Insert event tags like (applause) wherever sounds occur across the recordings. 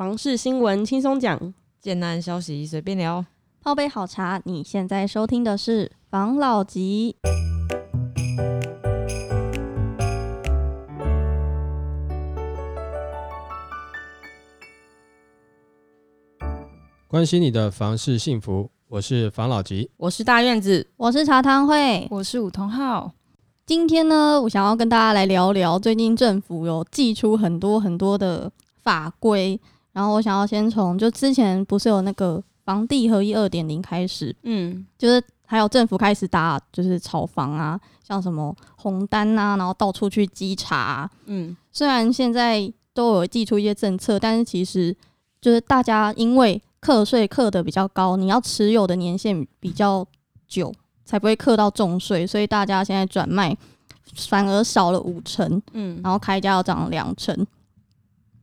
房事新闻轻松讲，简单消息随便聊。泡杯好茶，你现在收听的是房老吉。关心你的房事幸福，我是房老吉。我是大院子，我是茶汤会。我是武同浩。今天呢，我想要跟大家来聊聊，最近政府有寄出很多很多的法规，然后我想要先从就之前不是有那个房地合一二点零开始，嗯，就是还有政府开始打就是炒房啊，像什么红单啊，然后到处去稽查啊、嗯，虽然现在都有寄出一些政策，但是其实就是大家因为课税课的比较高，你要持有的年限比较久，才不会课到重税，所以大家现在转卖反而少了五成，嗯，然后开价要涨了两成。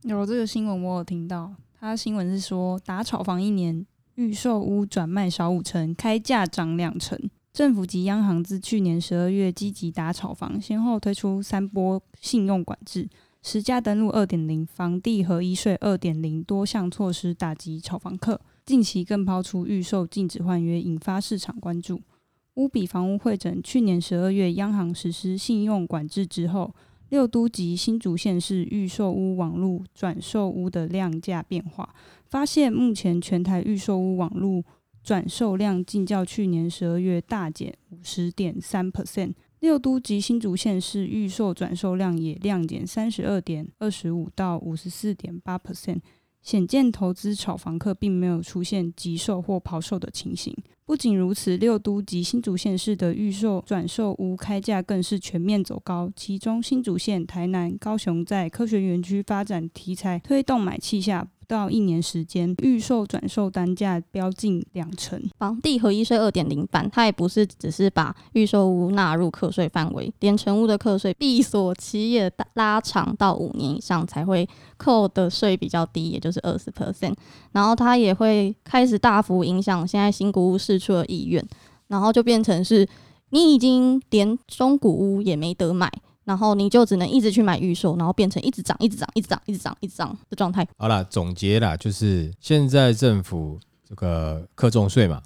有这个新闻我有听到，他新闻是说打炒房一年，预售屋转卖少五成，开价涨两成。政府及央行自去年十二月积极打炒房，先后推出三波信用管制、实价登录二点零、房地合一税二点零多项措施打击炒房客。近期更抛出预售禁止换约，引发市场关注。乌比房屋会诊去年十二月央行实施信用管制之后，六都及新竹县市预售屋网络转售屋的量价变化，发现目前全台预售屋网络转售量竟较去年十二月大减五十点三 percent。六都及新竹县市预售转售量也量减三十二点二十五到五十四点八 percent，显见投资炒房客并没有出现急售或抛售的情形。不仅如此，六都及新竹县市的预售转售屋开价更是全面走高。其中，新竹县、台南、高雄在科学园区发展题材推动买气下，到一年时间，预售转售单价飙近两成。房地合一税二点零版，它也不是只是把预售屋纳入课税范围，连成屋的课税闭锁期也拉长到五年以上才会扣的税比较低，也就是二十 percent。然后它也会开始大幅影响现在新古屋市出的意愿，然后就变成是你已经连中古屋也没得买，然后你就只能一直去买预售，然后变成一直涨、一直涨、一直涨、一直涨、一直涨的状态。好了，总结啦，就是现在政府这个课重税嘛，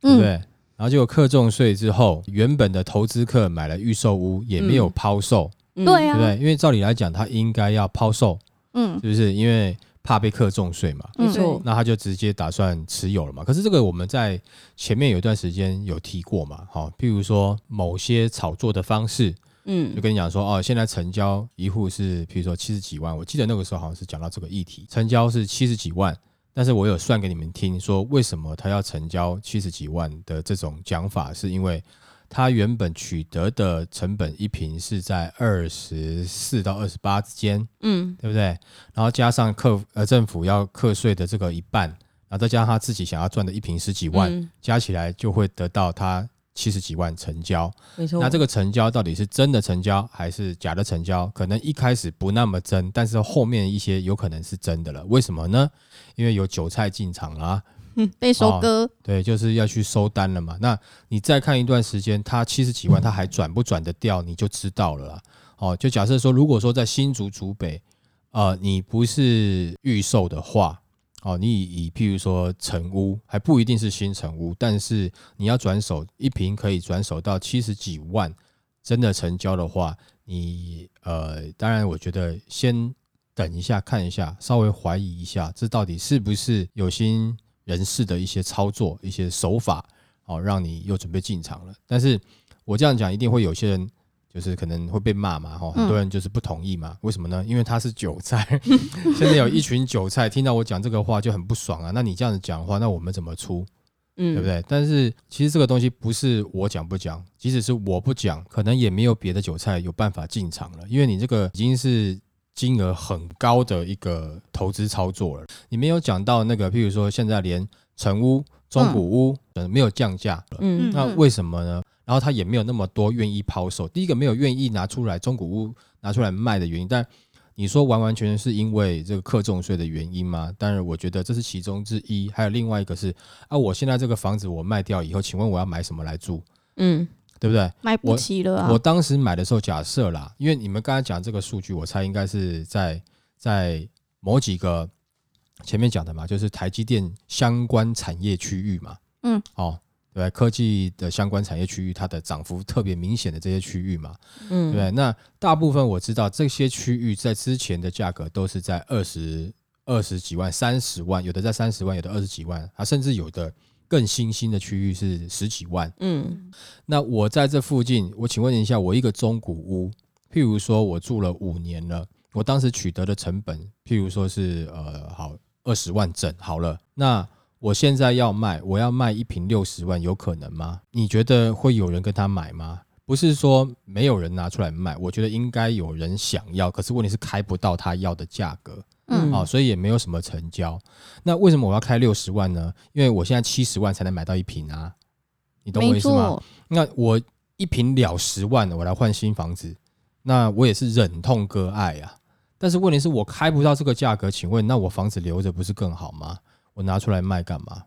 对不对？嗯，然后结果课重税之后，原本的投资客买了预售屋也没有抛售，嗯对啊对不对？因为照理来讲，他应该要抛售，嗯是不是？因为怕被课重税嘛，嗯没错，那他就直接打算持有了嘛。可是这个我们在前面有一段时间有提过嘛，好、譬如说某些炒作的方式，就嗯，跟你讲说，哦，现在成交一户是，比如说七十几万，我记得那个时候好像是讲到这个议题，成交是七十几万，但是我有算给你们听，说为什么他要成交七十几万的这种讲法，是因为他原本取得的成本一平是在二十四到二十八之间，嗯，对不对？然后加上课呃政府要课税的这个一半，然后再加上他自己想要赚的一平十几万，嗯。加起来就会得到他七十几万成交。没错。那这个成交到底是真的成交还是假的成交？可能一开始不那么真，但是后面一些有可能是真的了。为什么呢？因为有韭菜进场啦、被收割。对，就是要去收单了嘛。那你再看一段时间，它七十几万，它还转不转得掉，你就知道了啦。哦，就假设说，如果说在新竹竹北，呃，你不是预售的话，哦，你以以譬如说成屋，还不一定是新成屋，但是你要转手一平可以转手到七十几万，真的成交的话，你呃，当然我觉得先等一下看一下，稍微怀疑一下，这到底是不是有心人士的一些操作、一些手法，哦，让你又准备进场了。但是我这样讲，一定会有些人就是可能会被骂嘛，哈、很多人就是不同意嘛。为什么呢？因为他是韭菜，(laughs) 现在有一群韭菜听到我讲这个话就很不爽啊。那你这样子讲的话，那我们怎么出？嗯，对不？对？但是其实这个东西不是我讲不讲，即使是我不讲，可能也没有别的韭菜有办法进场了，因为你这个已经是金额很高的一个投资操作了。你没有讲到那个，譬如说现在连成屋、中古屋嗯没有降价了，嗯那为什么呢？然后他也没有那么多愿意抛售。第一个没有愿意拿出来中古屋拿出来卖的原因，但你说完完全全是因为这个课重税的原因吗？当然，我觉得这是其中之一。还有另外一个是啊，我现在这个房子我卖掉以后，请问我要买什么来住？嗯，对不对？买不起了啊我！当时买的时候，假设啦，因为你们刚才讲这个数据，我猜应该是在在某几个前面讲的嘛，就是台积电相关产业区域嘛，嗯，哦，对，科技的相关产业区域，它的涨幅特别明显的这些区域嘛，对嗯。对？那大部分我知道这些区域在之前的价格都是在二十二十几万、三十万，有的在三十万，有的二十几万，啊，甚至有的更新兴的区域是十几万。嗯。那我在这附近，我请问一下，我一个中古屋，譬如说我住了五年了，我当时取得的成本，譬如说是呃好二十万整好了，那我现在要卖，我要卖一瓶六十万，有可能吗？你觉得会有人跟他买吗？不是说没有人拿出来卖，我觉得应该有人想要，可是问题是开不到他要的价格。嗯哦，所以也没有什么成交。那为什么我要开六十万呢？因为我现在七十万才能买到一瓶啊，你懂我意思吗？那我一瓶了十万，我来换新房子，那我也是忍痛割爱啊。但是问题是我开不到这个价格，请问那我房子留着不是更好吗？我拿出来卖干嘛？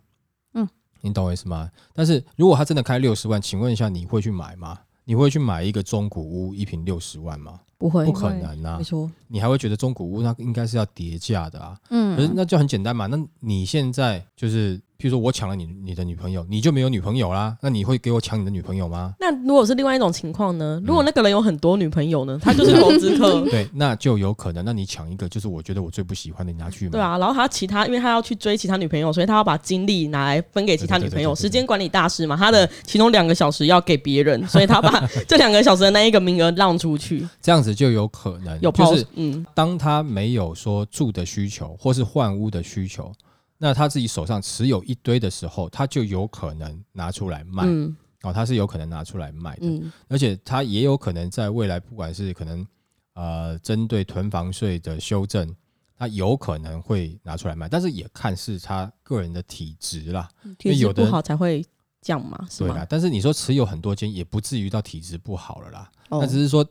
嗯，你懂我意思吗？但是如果他真的开六十万，请问一下，你会去买吗？你会去买一个中古屋一平六十万吗？不会不可能啊没！错，你还会觉得中古屋那应该是要叠价的啊。嗯可是嗯，那就很简单嘛。那你现在就是，譬如说我抢了你你的女朋友，你就没有女朋友啦。那你会给我抢你的女朋友吗？那如果是另外一种情况呢？嗯如果那个人有很多女朋友呢？(laughs) 他就是投资客，(laughs) 对，那就有可能。那你抢一个，就是我觉得我最不喜欢的，你拿去嘛。对啊，然后他其他，因为他要去追其他女朋友，所以他要把精力拿来分给其他女朋友，时间管理大师嘛，他的其中两个小时要给别人，所以他把 (laughs) 这两个小时的那一个名额让出去，这样子就有可能就是嗯当他没有说住的需求或是换屋的需求，那他自己手上持有一堆的时候，他就有可能拿出来卖。嗯哦，他是有可能拿出来卖的。嗯而且他也有可能在未来，不管是可能呃针对囤房税的修正，他有可能会拿出来卖，但是也看是他个人的体质啦，体质不好才会降嘛，是吗？。对啦但是你说持有很多间，也不至于到体质不好了啦。哦那只是说，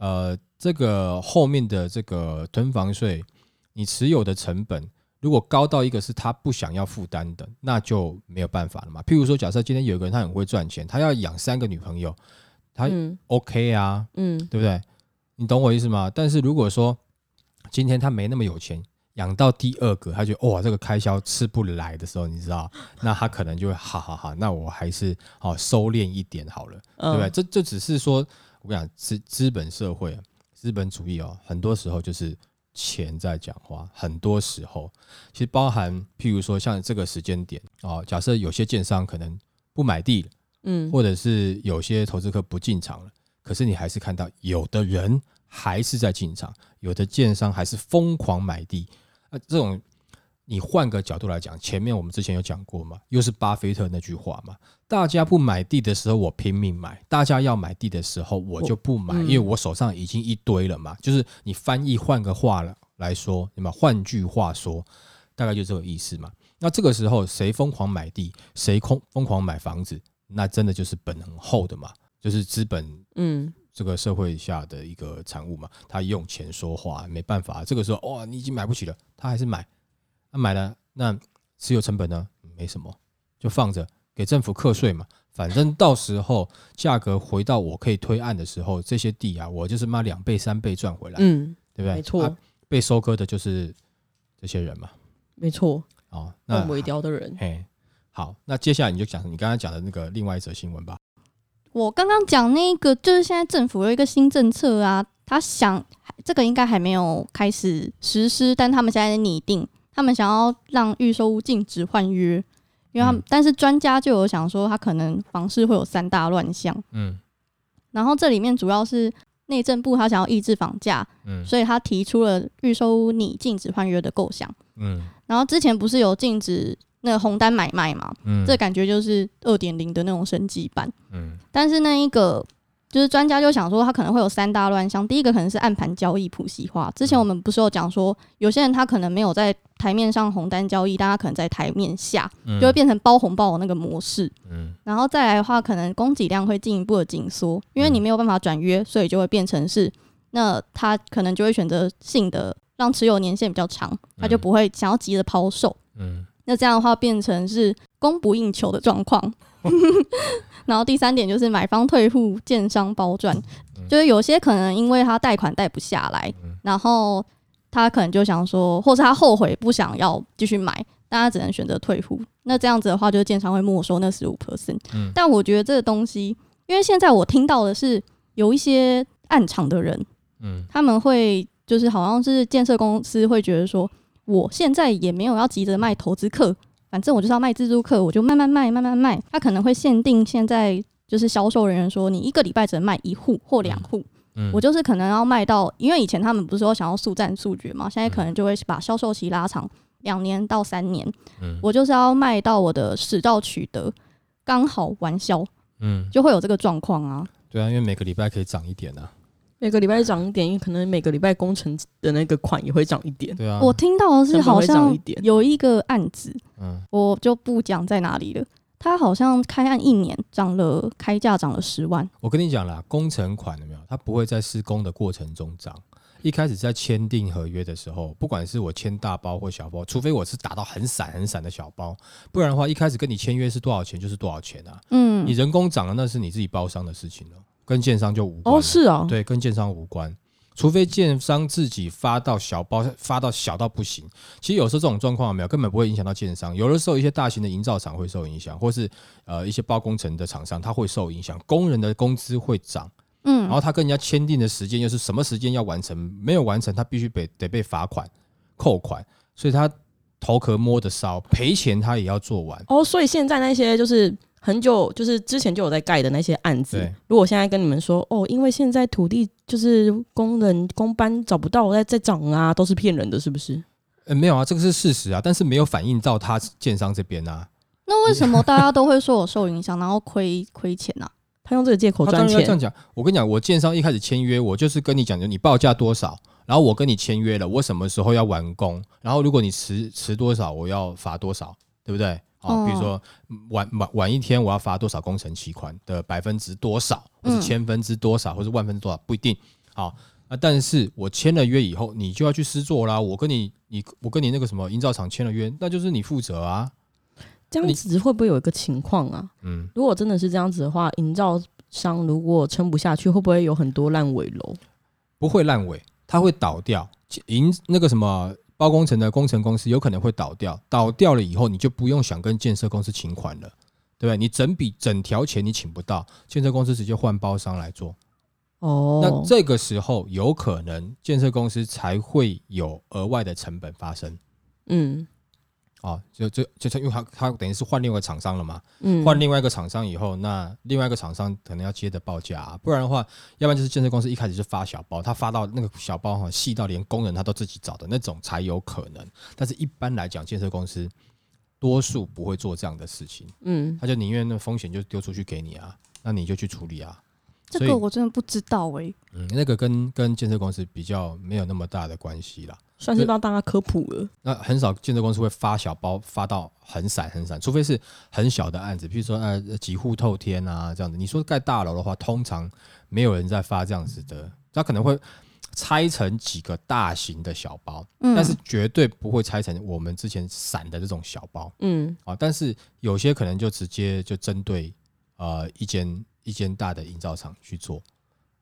呃，这个后面的这个囤房税，你持有的成本如果高到一个是他不想要负担的，那就没有办法了嘛。譬如说，假设今天有一个人他很会赚钱，他要养三个女朋友，他嗯 OK 啊，嗯对不对？你懂我意思吗？但是如果说今天他没那么有钱，养到第二个，他觉得哇这个开销吃不来的时候，你知道，(laughs) 那他可能就会好好好，那我还是好收敛一点好了，对不对？嗯这这只是说，我跟你讲，资资本社会、啊、资本主义哦，很多时候就是钱在讲话，很多时候其实包含譬如说像这个时间点哦，假设有些建商可能不买地了。嗯或者是有些投资客不进场了，可是你还是看到有的人还是在进场，有的建商还是疯狂买地。啊，这种你换个角度来讲，前面我们之前有讲过嘛，又是巴菲特那句话嘛，大家不买地的时候我拼命买，大家要买地的时候我就不买，嗯因为我手上已经一堆了嘛。就是你翻译换个话了来说，对吗？换句话说，大概就这个意思嘛。那这个时候谁疯狂买地，谁空疯狂买房子，那真的就是本很厚的嘛，就是资本嗯这个社会下的一个产物嘛。他用钱说话，没办法，这个时候哇，你已经买不起了，他还是买，那、买了，那持有成本呢？没什么，就放着给政府课税嘛。反正到时候价格回到我可以推案的时候，这些地啊，我就是妈两倍三倍赚回来，嗯，对不对？没错啊被收割的就是这些人嘛。没错，哦，那换尾雕的人，嘿，好，那接下来你就讲你刚刚讲的那个另外一则新闻吧。我刚刚讲那个，就是现在政府有一个新政策啊，他想这个应该还没有开始实施，但他们现在在拟定，他们想要让预售屋禁止换约，因为他们、嗯。但是专家就有想说，他可能房市会有三大乱象，嗯。然后这里面主要是内政部他想要抑制房价，嗯。所以他提出了预售屋拟禁止换约的构想。嗯。然后之前不是有禁止那个红单买卖嘛，嗯。这感觉就是二点零的那种升级版。嗯。但是那一个就是专家就想说，他可能会有三大乱象。第一个可能是暗盘交易普及化。之前我们不是有讲说，有些人他可能没有在台面上红单交易，但他可能在台面下，嗯就会变成包红包的那个模式。嗯然后再来的话，可能供给量会进一步的紧缩，因为你没有办法转约，所以就会变成是，那他可能就会选择性的让持有年限比较长，他就不会想要急着抛售。嗯那这样的话变成是供不应求的状况。(laughs) 然后第三点就是买方退户，建商包赚，嗯就是有些可能因为他贷款贷不下来，嗯然后他可能就想说，或是他后悔不想要继续买，但他只能选择退户。那这样子的话，就是建商会没收那十五 percent。嗯但我觉得这个东西，因为现在我听到的是有一些暗场的人，嗯他们会就是好像是建设公司会觉得说，我现在也没有要急着卖投资客，反正我就是要卖自助客，我就慢慢卖，慢慢卖。他可能会限定现在就是销售人员说，你一个礼拜只能卖一户或两户。嗯，我就是可能要卖到，因为以前他们不是说想要速战速决嘛，现在可能就会把销售期拉长两年到三年。嗯我就是要卖到我的始到取得刚好完销，嗯，就会有这个状况啊。对啊，因为每个礼拜可以涨一点啊。每个礼拜涨一点，因为可能每个礼拜工程的那个款也会涨一点。对啊，我听到的是好像有一个案子，嗯我就不讲在哪里了。他好像开案一年涨了开价涨了十万，我跟你讲啦，工程款有没有？它不会在施工的过程中涨。一开始在签订合约的时候，不管是我签大包或小包，除非我是打到很散很散的小包，不然的话，一开始跟你签约是多少钱就是多少钱啊。嗯你，人工涨了，那是你自己包商的事情了，跟建商就无关。哦，是啊，对，跟建商无关。除非建商自己发到小包，发到小到不行。其实有时候这种状况有没有根本不会影响到建商。有的时候一些大型的营造厂会受影响，或是呃一些包工程的厂商它会受影响，工人的工资会涨，嗯，然后他跟人家签订的时间又是什么时间要完成，没有完成他必须被得被罚款、扣款，所以他头壳摸得烧，赔钱他也要做完。哦，所以现在那些就是很久，就是之前就有在盖的那些案子对，如果现在跟你们说，哦，因为现在土地就是工人工班找不到，在在涨啊，都是骗人的，是不是？呃，没有啊，这个是事实啊，但是没有反映到他建商这边啊。那为什么大家都会说我受影响，然后亏亏钱啊呢、他用这个借口他当赚钱，然要这样讲。我跟你讲，我建商一开始签约，我就是跟你讲，你报价多少，然后我跟你签约了，我什么时候要完工，然后如果你迟迟多少，我要罚多少，对不对？好、哦比如说嗯晚晚晚一天，我要罚多少工程期款的百分之多少，或是嗯千分之多少，或是万分之多少，不一定。好，那，但是我签了约以后，你就要去施作啦。我跟你，你我跟你那个什么营造厂签了约，那就是你负责啊。这样子会不会有一个情况啊？嗯，如果真的是这样子的话，营造商如果撑不下去，会不会有很多烂尾楼？不会烂尾，它会倒掉。营那个什么包工程的工程公司有可能会倒掉，倒掉了以后，你就不用想跟建设公司请款了，对不对？你整笔整条钱你请不到，建设公司直接换包商来做。哦，那这个时候有可能建设公司才会有额外的成本发生嗯啊，就就就是因为他他等于是换另外一个厂商了嘛，嗯，换另外一个厂商以后，那另外一个厂商可能要接着报价、啊，不然的话，要不然就是建设公司一开始就发小包，他发到那个小包哈细到连工人他都自己找的那种才有可能。但是一般来讲，建设公司多数不会做这样的事情，嗯，他就宁愿那风险就丢出去给你啊，那你就去处理啊。这个我真的不知道哎、嗯，那个跟跟建设公司比较没有那么大的关系啦。算是帮大家科普了。那很少建设公司会发小包发到很散很散，除非是很小的案子，比如说呃几户透天啊这样子。你说盖大楼的话，通常没有人在发这样子的，他可能会拆成几个大型的小包，嗯，但是绝对不会拆成我们之前散的这种小包嗯啊。但是有些可能就直接就针对呃一间一间大的营造厂去做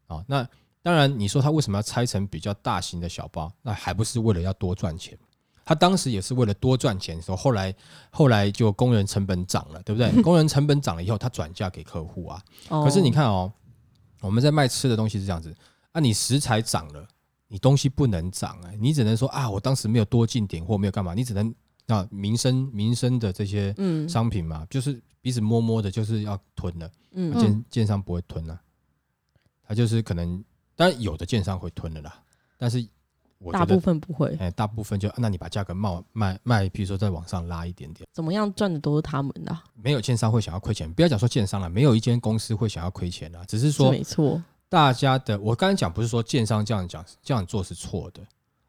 啊。那当然，你说他为什么要拆成比较大型的小包？那还不是为了要多赚钱？他当时也是为了多赚钱的时候，后来后来就工人成本涨了，对不对？(laughs) 工人成本涨了以后，他转嫁给客户啊。哦可是你看哦，我们在卖吃的东西是这样子啊，你食材涨了，你东西不能涨啊，你只能说啊，我当时没有多进点货，没有干嘛，你只能啊民生民生的这些嗯商品嘛，就是彼此摸摸的，就是要囤了。嗯建建商不会吞啊，他就是可能，当然有的建商会吞的啦，但是大部，分不会，哎、大部分就那你把价格卖卖卖，比如说再往上拉一点点，怎么样赚的都是他们的啊，没有建商会想要亏钱，不要讲说建商了，没有一间公司会想要亏钱啊，只是是说没错。大家的，我刚才讲不是说建商这样讲这样做是错的，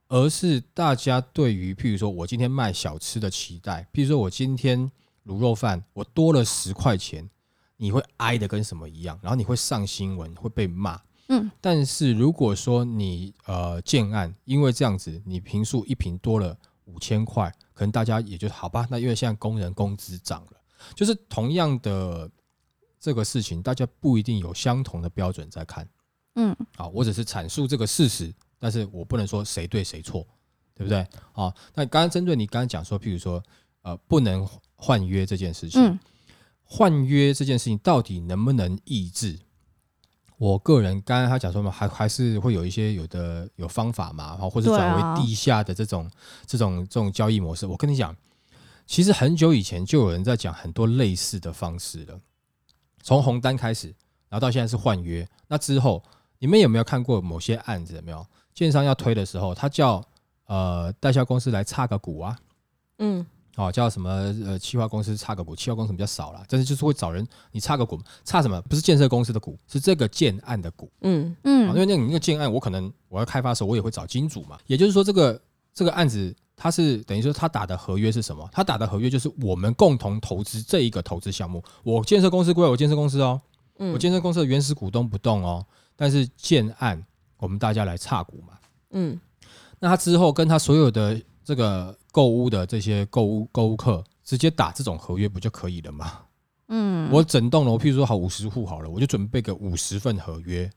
而是大家对于譬如说我今天卖小吃的期待，譬如说我今天卤肉饭我多了十块钱，你会挨的跟什么一样，然后你会上新闻，会被骂。嗯，但是如果说你呃建案，因为这样子你平数一平多了五千块，可能大家也就好吧。那因为现在工人工资涨了，就是同样的这个事情，大家不一定有相同的标准在看。嗯好，我只是阐述这个事实，但是我不能说谁对谁错对不对？好，那刚刚针对你刚刚讲说，譬如说呃不能换约这件事情，嗯换约这件事情到底能不能抑制？我个人刚刚他讲说嘛，还还是会有一些有的有方法嘛，然后或者转为地下的这种、这种这种交易模式。我跟你讲，其实很久以前就有人在讲很多类似的方式了，从红单开始，然后到现在是换约。那之后，你们有没有看过某些案子？有没有建商要推的时候，他叫呃代销公司来插个股啊？嗯哦，叫什么呃，企划公司差个股，企划公司比较少了，但是就是会找人你差个股，差什么？不是建设公司的股，是这个建案的股。嗯啊，因嗯为那个那个建案，我可能我要开发的时候，我也会找金主嘛。也就是说，这个这个案子，它是等于说他打的合约是什么？他打的合约就是我们共同投资这一个投资项目。我建设公司归我建设公司哦，嗯，我建设公司的原始股东不动哦，但是建案我们大家来差股嘛。嗯那他之后跟他所有的这个购物的这些购物购物客直接打这种合约不就可以了吗？嗯，我整栋楼，譬如说好五十户好了，我就准备个五十份合约，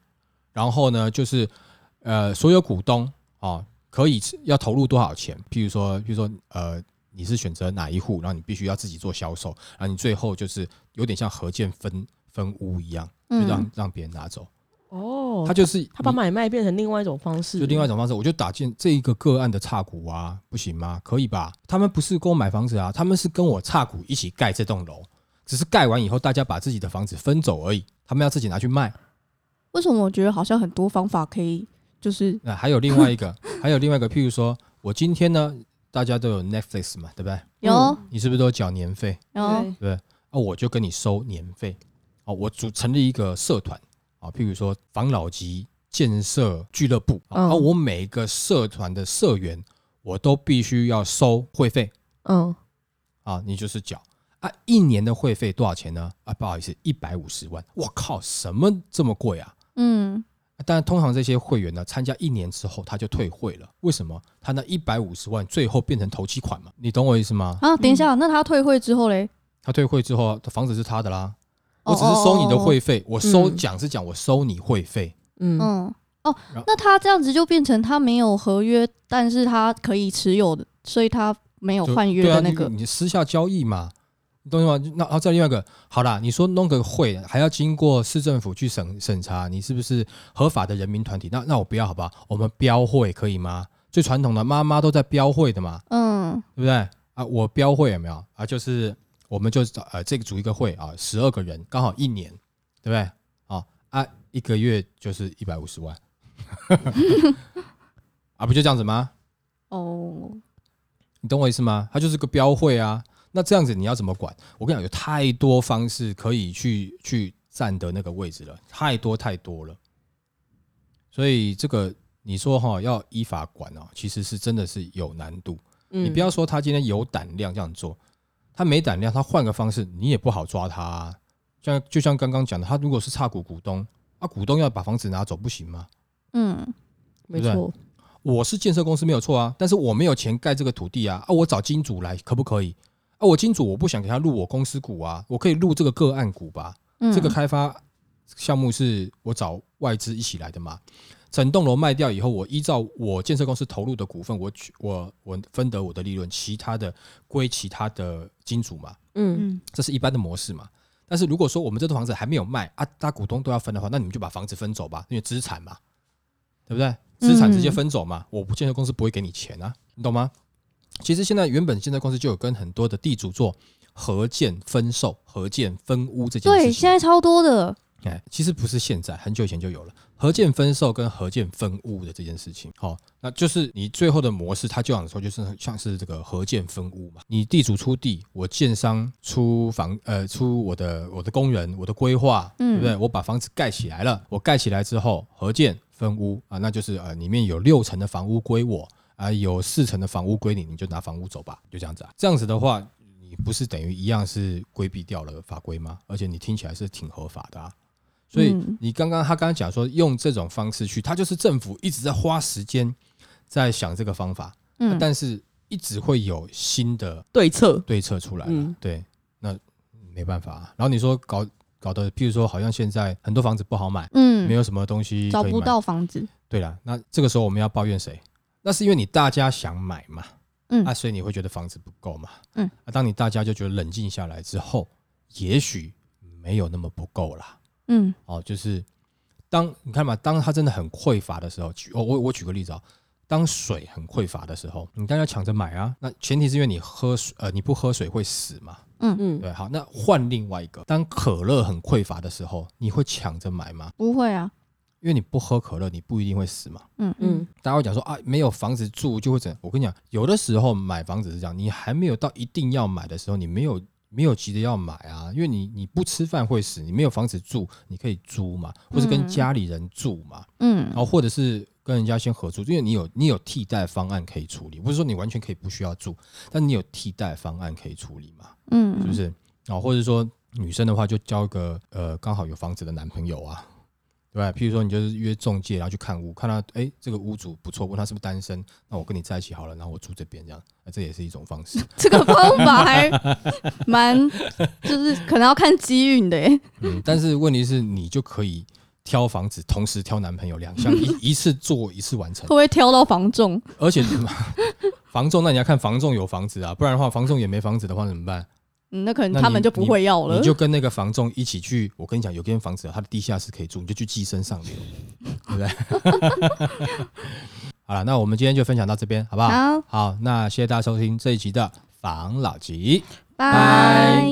然后呢，就是呃，所有股东啊、可以要投入多少钱？譬如说，譬如说呃，你是选择哪一户，然后你必须要自己做销售，然后你最后就是有点像合建分分屋一样，就让、嗯让别人拿走。哦，他就是他把买卖变成另外一种方式，就另外一种方式，我就打进这一个个案的差股啊，不行吗？可以吧？他们不是跟我买房子啊，他们是跟我差股一起盖这栋楼，只是盖完以后大家把自己的房子分走而已，他们要自己拿去卖。为什么我觉得好像很多方法可以，就是那还有另外一个，(laughs) 还有另外一个，譬如说我今天呢，大家都有 Netflix 嘛，对不对？有你是不是都缴年费？有对对不对？啊，我就跟你收年费。哦，我组成立一个社团啊，譬如说防老级建设俱乐部啊，嗯啊我每一个社团的社员，我都必须要收会费嗯啊，你就是缴啊，一年的会费多少钱呢？啊，不好意思，一百五十万。我靠，什么这么贵啊？嗯但通常这些会员呢，参加一年之后他就退会了。为什么？他那一百五十万最后变成头期款嘛？你懂我意思吗？啊，等一下，那他退会之后嘞？他退会之后，房子是他的啦。哦我只是收你的会费，我收嗯讲是讲我收你会费，嗯嗯哦，那他这样子就变成他没有合约，但是他可以持有的，所以他没有换约的那个。你你私下交易嘛，你懂吗？那然后再另外一个，好啦，你说弄个会还要经过市政府去审审查，你是不是合法的人民团体？那那我不要好不好？我们标会可以吗？最传统的妈妈都在标会的嘛，嗯对不对？啊，我标会有没有啊？就是我们就呃这个组一个会啊，十二个人刚好一年，对不对？啊啊，一个月就是一百五十万，(laughs) 啊，不就这样子吗？哦，你懂我意思吗？它就是个标会啊。那这样子你要怎么管？我跟你讲，有太多方式可以去去占得那个位置了，太多太多了。所以这个你说哈要依法管哦，其实是真的是有难度。嗯你不要说他今天有胆量这样做，他没胆量，他换个方式，你也不好抓他、啊。像就像刚刚讲的，他如果是差股股东，啊，股东要把房子拿走不行吗？嗯没错，我是建设公司没有错啊，但是我没有钱盖这个土地啊，啊，我找金主来可不可以？啊，我金主我不想给他入我公司股啊，我可以入这个个案股吧？嗯，这个开发项目是我找外资一起来的嘛？整栋楼卖掉以后，我依照我建设公司投入的股份，我取我我分得我的利润，其他的归其他的金主嘛，嗯嗯，这是一般的模式嘛。但是如果说我们这栋房子还没有卖啊，大股东都要分的话，那你们就把房子分走吧，因为资产嘛，对不对？资产直接分走嘛，我不建设公司不会给你钱啊，你懂吗？其实现在原本建设公司就有跟很多的地主做合建分售、合建分屋这件事情。对，现在超多的。哎，其实不是现在，很久以前就有了合建分售跟合建分屋的这件事情。好、那就是你最后的模式，它就想说就是像是这个合建分屋嘛。你地主出地，我建商出房，呃，出我的我的工人，我的规划，对嗯不对？我把房子盖起来了，我盖起来之后合建分屋啊，那就是呃里面有六层的房屋归我啊，有四层的房屋归你，你就拿房屋走吧，就这样子啊。这样子的话，你不是等于一样是规避掉了法规吗？而且你听起来是挺合法的啊。所以嗯你刚刚他刚刚讲说用这种方式去，他就是政府一直在花时间在想这个方法，嗯，但是一直会有新的对策，对策出来了。嗯对，那没办法、啊。然后你说搞搞得，譬如说好像现在很多房子不好买，嗯没有什么东西找不。到房子。对了，那这个时候我们要抱怨谁？那是因为你大家想买嘛，嗯啊，所以你会觉得房子不够嘛，嗯，啊，当你大家就觉得冷静下来之后，也许没有那么不够啦，嗯哦，就是当你看嘛，当它真的很匮乏的时候，举我我我举个例子啊、当水很匮乏的时候，你当然要抢着买啊。那前提是因为你喝水，呃，你不喝水会死嘛。嗯嗯，对，好，那换另外一个，当可乐很匮乏的时候，你会抢着买吗？不会啊，因为你不喝可乐，你不一定会死嘛。嗯嗯嗯大家会讲说啊，没有房子住就会怎样？我跟你讲，有的时候买房子是这样，你还没有到一定要买的时候，你没有没有急着要买啊，因为你你不吃饭会死，你没有房子住，你可以租嘛，或是跟嗯。家里人住嘛，嗯。然后或者是跟人家先合租，因为你有你有替代方案可以处理，不是说你完全可以不需要住，但你有替代方案可以处理嘛，嗯，是不是？然后、或者说女生的话就交一个呃刚好有房子的男朋友啊，对吧？譬如说你就是约中介，然后去看屋，看到哎这个屋主不错，问他是不是单身，那我跟你在一起好了，然后我住这边这样，那这也是一种方式。这个方法还蛮，就是可能要看机运的耶。嗯，但是问题是你就可以挑房子，同时挑男朋友两项一 (laughs) 一次做一次完成会，不会挑到房仲？而且 (laughs) 房仲那你要看房仲有房子啊，不然的话房仲也没房子的话怎么办？嗯，那可能他们就不会要了你。就跟那个房仲一起去，我跟你讲，有间房子啊它的地下室可以住，你就去寄生上流，对不对？(laughs) 好了，那我们今天就分享到这边，好不好？好，好，那谢谢大家收听这一集的房老吉。拜。